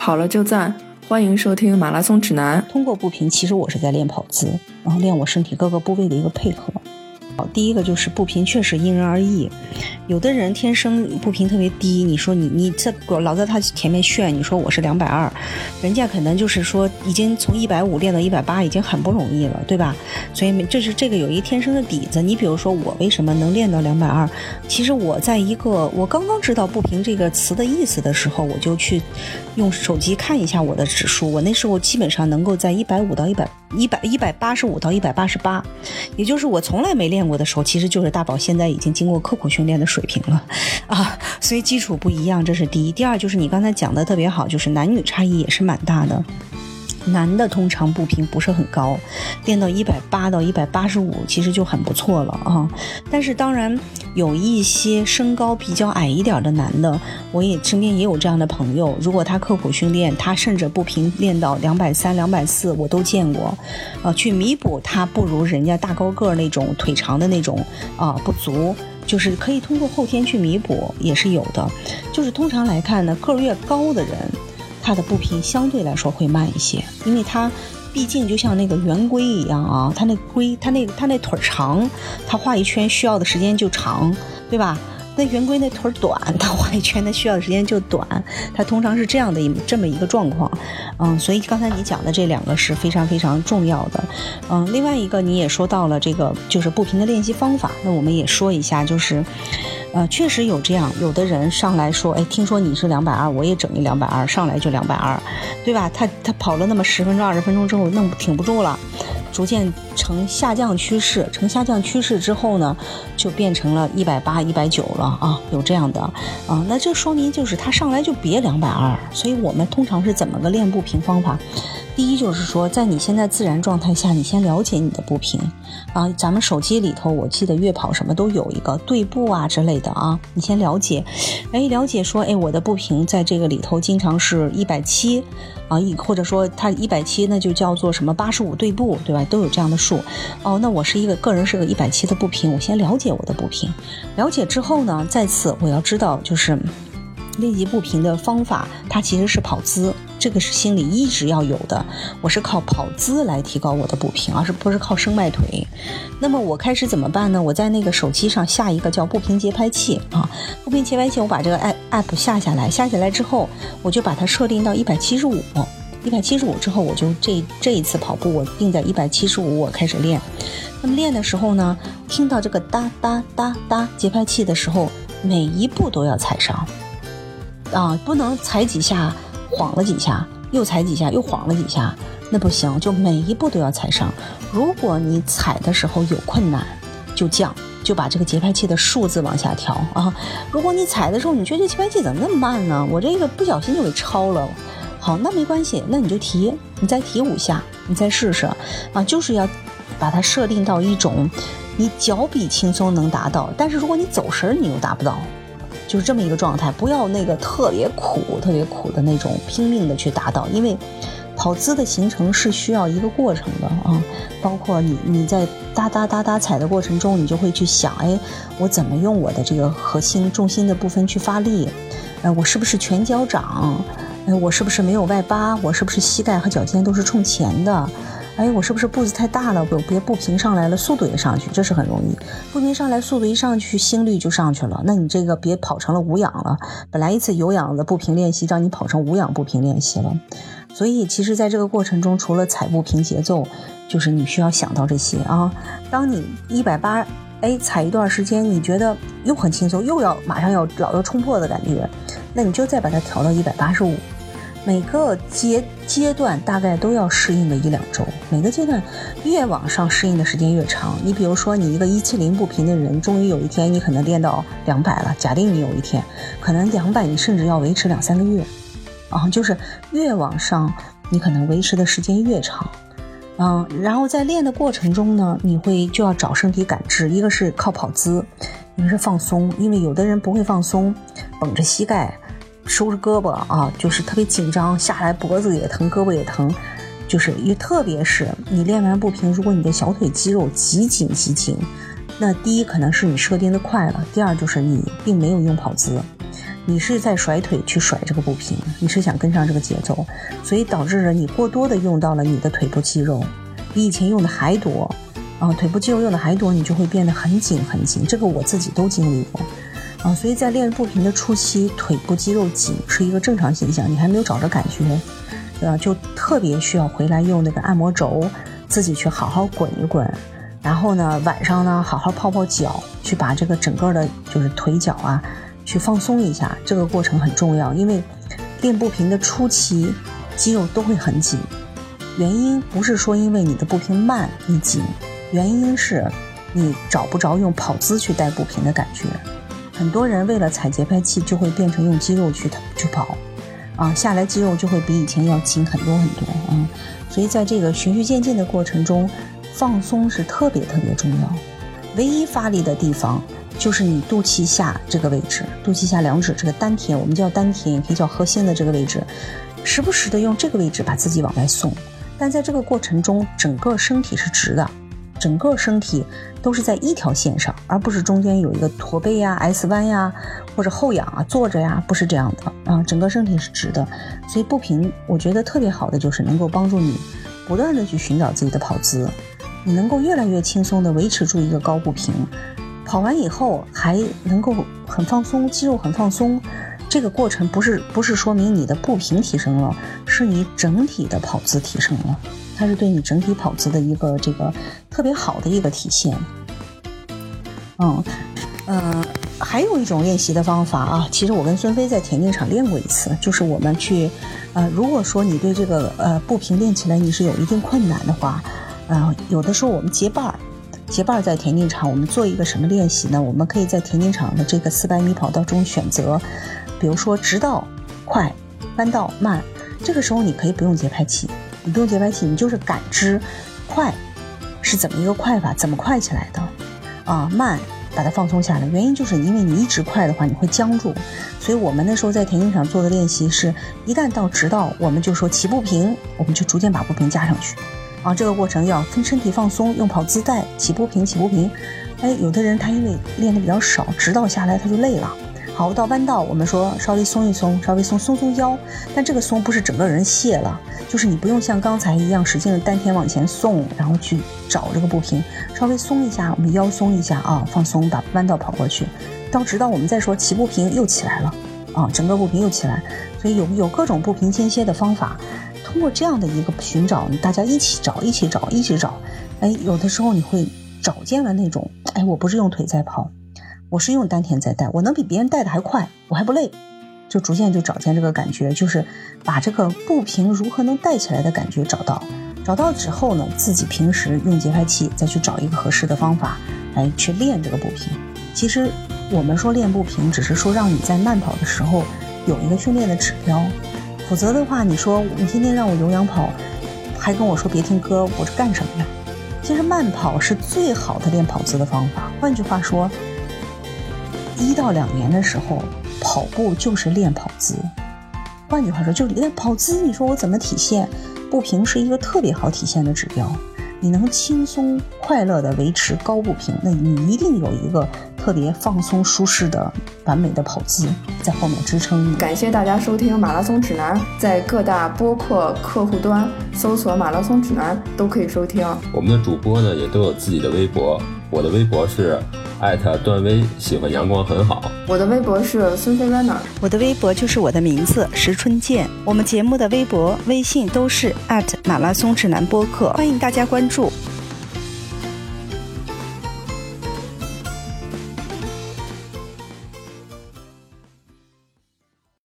跑了就赞，欢迎收听马拉松指南。通过步频，其实我是在练跑姿，然后练我身体各个部位的一个配合。第一个就是步频确实因人而异，有的人天生步频特别低，你说你你这老在他前面炫，你说我是两百二，人家可能就是说已经从一百五练到一百八已经很不容易了，对吧？所以这是这个有一天生的底子。你比如说我为什么能练到两百二？其实我在一个我刚刚知道步频这个词的意思的时候，我就去用手机看一下我的指数，我那时候基本上能够在一百五到一百一百一百八十五到一百八十八，也就是我从来没练过的时候，其实就是大宝现在已经经过刻苦训练的水平了啊，所以基础不一样，这是第一。第二就是你刚才讲的特别好，就是男女差异也是蛮大的。男的通常步频不是很高，练到一百八到一百八十五其实就很不错了啊。但是当然有一些身高比较矮一点的男的，我也身边也有这样的朋友。如果他刻苦训练，他甚至步频练到两百三、两百四，我都见过。呃，去弥补他不如人家大高个那种腿长的那种啊不足，就是可以通过后天去弥补，也是有的。就是通常来看呢，个儿越高的人。它的步频相对来说会慢一些，因为它毕竟就像那个圆规一样啊，它那规，它那它那腿长，它画一圈需要的时间就长，对吧？那圆规那腿短，它画一圈它需要的时间就短，它通常是这样的一这么一个状况，嗯，所以刚才你讲的这两个是非常非常重要的，嗯，另外一个你也说到了这个就是步频的练习方法，那我们也说一下就是。呃，确实有这样，有的人上来说，哎，听说你是两百二，我也整一两百二，上来就两百二，对吧？他他跑了那么十分钟、二十分钟之后，弄挺不住了，逐渐呈下降趋势，呈下降趋势之后呢，就变成了一百八、一百九了啊，有这样的啊，那这说明就是他上来就别两百二，所以我们通常是怎么个练步频方法？第一就是说，在你现在自然状态下，你先了解你的步频啊。咱们手机里头，我记得月跑什么都有一个对步啊之类的啊。你先了解，哎，了解说，哎，我的步频在这个里头经常是一百七啊，一或者说它一百七，那就叫做什么八十五对步，对吧？都有这样的数。哦，那我是一个个人是个一百七的步频，我先了解我的步频，了解之后呢，再次我要知道就是练习步频的方法，它其实是跑姿。这个是心里一直要有的，我是靠跑姿来提高我的步频，而是不是靠生迈腿。那么我开始怎么办呢？我在那个手机上下一个叫步频节拍器啊，步频节拍器，我把这个 app 下下来，下下来之后，我就把它设定到一百七十五，一百七十五之后，我就这这一次跑步我定在一百七十五，我开始练。那么练的时候呢，听到这个哒哒哒哒节拍器的时候，每一步都要踩上啊，不能踩几下。晃了几下，又踩几下，又晃了几下，那不行，就每一步都要踩上。如果你踩的时候有困难，就降，就把这个节拍器的数字往下调啊。如果你踩的时候你觉得这节拍器怎么那么慢呢？我这个不小心就给超了。好，那没关系，那你就提，你再提五下，你再试试啊。就是要把它设定到一种你脚比轻松能达到，但是如果你走神你又达不到。就是这么一个状态，不要那个特别苦、特别苦的那种拼命的去达到，因为跑姿的形成是需要一个过程的啊。包括你你在哒哒哒哒踩的过程中，你就会去想，哎，我怎么用我的这个核心重心的部分去发力？哎，我是不是全脚掌？哎，我是不是没有外八？我是不是膝盖和脚尖都是冲前的？哎，我是不是步子太大了？别别步频上来了，速度也上去，这是很容易。步频上来，速度一上去，心率就上去了。那你这个别跑成了无氧了。本来一次有氧的步频练习，让你跑成无氧步频练习了。所以，其实在这个过程中，除了踩步频节奏，就是你需要想到这些啊。当你一百八，哎，踩一段时间，你觉得又很轻松，又要马上要老要冲破的感觉，那你就再把它调到一百八十五。每个阶阶段大概都要适应个一两周，每个阶段越往上适应的时间越长。你比如说，你一个一七零步频的人，终于有一天你可能练到两百了。假定你有一天可能两百，你甚至要维持两三个月，啊，就是越往上，你可能维持的时间越长，嗯，然后在练的过程中呢，你会就要找身体感知，一个是靠跑姿，一个是放松，因为有的人不会放松，绷着膝盖。收着胳膊啊，就是特别紧张，下来脖子也疼，胳膊也疼，就是也特别是你练完步频，如果你的小腿肌肉极紧极紧，那第一可能是你设定的快了，第二就是你并没有用跑姿，你是在甩腿去甩这个步频，你是想跟上这个节奏，所以导致着你过多的用到了你的腿部肌肉，比以前用的还多，啊，腿部肌肉用的还多，你就会变得很紧很紧。这个我自己都经历过，啊，所以在练步频的初期，腿部肌肉紧是一个正常现象，你还没有找着感觉，对吧？就特别需要回来用那个按摩轴，自己去好好滚一滚。然后呢，晚上呢，好好泡泡脚，去把这个整个的，就是腿脚啊，去放松一下。这个过程很重要，因为练步频的初期，肌肉都会很紧。原因不是说因为你的步频慢你紧，原因是你找不着用跑姿去带步频的感觉。很多人为了踩节拍器，就会变成用肌肉去去跑，啊，下来肌肉就会比以前要紧很多很多啊。所以在这个循序渐进的过程中。放松是特别特别重要，唯一发力的地方就是你肚脐下这个位置，肚脐下两指这个丹田，我们叫丹田，也可以叫核心的这个位置，时不时的用这个位置把自己往外送。但在这个过程中，整个身体是直的，整个身体都是在一条线上，而不是中间有一个驼背呀、S 弯呀，或者后仰啊、坐着呀，不是这样的啊，整个身体是直的。所以步频我觉得特别好的就是能够帮助你不断的去寻找自己的跑姿。你能够越来越轻松地维持住一个高步频，跑完以后还能够很放松，肌肉很放松。这个过程不是不是说明你的步频提升了，是你整体的跑姿提升了，它是对你整体跑姿的一个这个特别好的一个体现。嗯嗯，还有一种练习的方法啊，其实我跟孙飞在田径场练过一次，就是我们去，呃，如果说你对这个呃步频练起来你是有一定困难的话。啊，有的时候我们结伴儿，结伴儿在田径场，我们做一个什么练习呢？我们可以在田径场的这个四百米跑道中选择，比如说直道快，弯道慢。这个时候你可以不用节拍器，你不用节拍器，你就是感知快是怎么一个快法，怎么快起来的啊？慢把它放松下来。原因就是因为你一直快的话，你会僵住。所以我们那时候在田径场做的练习是，一旦到直道，我们就说起步平，我们就逐渐把步频加上去。啊，这个过程要分身体放松，用跑姿带起步平起步平。哎，有的人他因为练的比较少，直道下来他就累了。跑，到弯道我们说稍微松一松，稍微松松松腰。但这个松不是整个人卸了，就是你不用像刚才一样使劲的丹田往前送，然后去找这个步频，稍微松一下，我们腰松一下啊，放松，把弯道跑过去。到直道我们再说起步平又起来了，啊，整个步频又起来。所以有有各种步频间歇的方法。通过这样的一个寻找，大家一起找，一起找，一起找，哎，有的时候你会找见了那种，哎，我不是用腿在跑，我是用丹田在带，我能比别人带的还快，我还不累，就逐渐就找见这个感觉，就是把这个步频如何能带起来的感觉找到，找到之后呢，自己平时用节拍器再去找一个合适的方法来去练这个步频。其实我们说练步频，只是说让你在慢跑的时候有一个训练的指标。否则的话，你说你天天让我有氧跑，还跟我说别听歌，我是干什么呀？其实慢跑是最好的练跑姿的方法。换句话说，一到两年的时候，跑步就是练跑姿。换句话说，就是练跑姿。你说我怎么体现？步频是一个特别好体现的指标。你能轻松快乐地维持高步频，那你一定有一个特别放松舒适的完美的跑姿在后面支撑你。感谢大家收听马拉松指南，在各大播客客户端搜索“马拉松指南”都可以收听。我们的主播呢也都有自己的微博，我的微博是。艾特段威喜欢阳光很好。我的微博是孙飞 runner，我的微博就是我的名字石春健。我们节目的微博、微信都是艾特马拉松指南播客，欢迎大家关注。